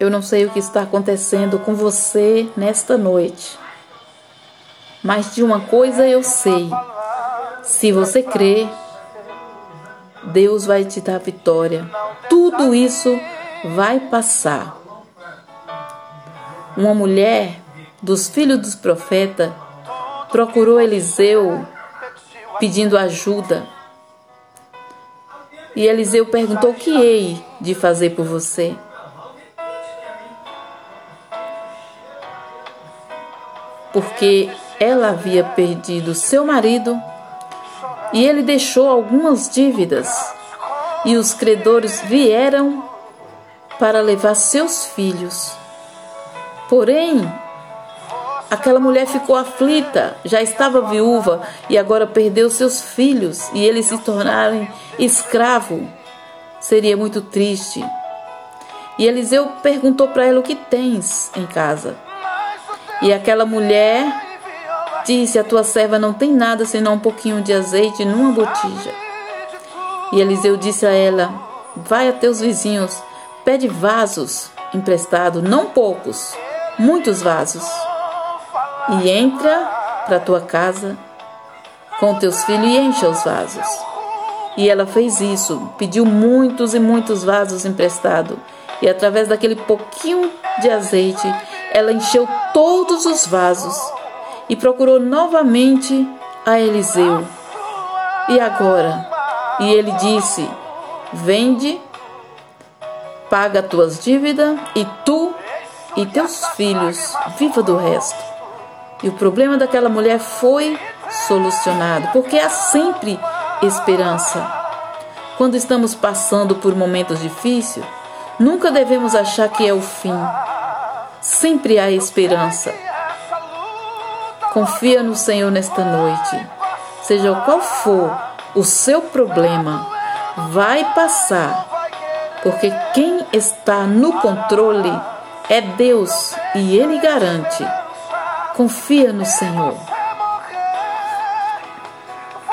Eu não sei o que está acontecendo com você nesta noite, mas de uma coisa eu sei: se você crer, Deus vai te dar vitória. Tudo isso vai passar. Uma mulher dos filhos dos profetas procurou Eliseu pedindo ajuda. E Eliseu perguntou: O que hei de fazer por você? Porque ela havia perdido seu marido e ele deixou algumas dívidas. E os credores vieram para levar seus filhos. Porém, aquela mulher ficou aflita, já estava viúva e agora perdeu seus filhos e eles se tornaram escravo. Seria muito triste. E Eliseu perguntou para ela o que tens em casa. E aquela mulher disse: A tua serva não tem nada senão um pouquinho de azeite numa botija. E Eliseu disse a ela: Vai a teus vizinhos, pede vasos emprestado, não poucos, muitos vasos. E entra para tua casa com teus filhos e encha os vasos. E ela fez isso, pediu muitos e muitos vasos emprestados. E através daquele pouquinho de azeite, ela encheu todos os vasos e procurou novamente a Eliseu. E agora? E ele disse: Vende, paga tuas dívidas e tu e teus filhos viva do resto. E o problema daquela mulher foi solucionado, porque há sempre esperança. Quando estamos passando por momentos difíceis, nunca devemos achar que é o fim. Sempre há esperança. Confia no Senhor nesta noite. Seja qual for o seu problema, vai passar, porque quem está no controle é Deus e Ele garante. Confia no Senhor.